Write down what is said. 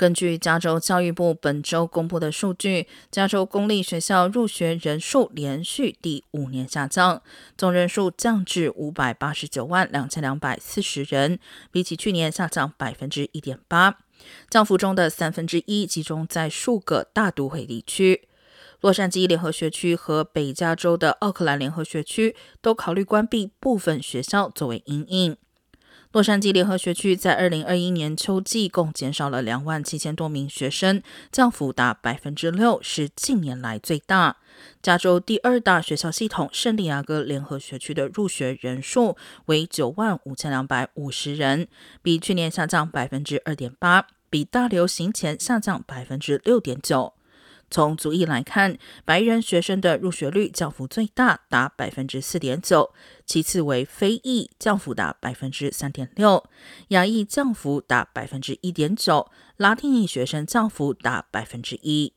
根据加州教育部本周公布的数据，加州公立学校入学人数连续第五年下降，总人数降至五百八十九万两千两百四十人，比起去年下降百分之一点八。降幅中的三分之一集中在数个大都会地区，洛杉矶联合学区和北加州的奥克兰联合学区都考虑关闭部分学校作为阴影。洛杉矶联合学区在二零二一年秋季共减少了两万七千多名学生，降幅达百分之六，是近年来最大。加州第二大学校系统圣地亚哥联合学区的入学人数为九万五千两百五十人，比去年下降百分之二点八，比大流行前下降百分之六点九。从族裔来看，白人学生的入学率降幅最大，达百分之四点九，其次为非裔，降幅达百分之三点六，亚裔降幅达百分之一点九，拉丁裔学生降幅达百分之一。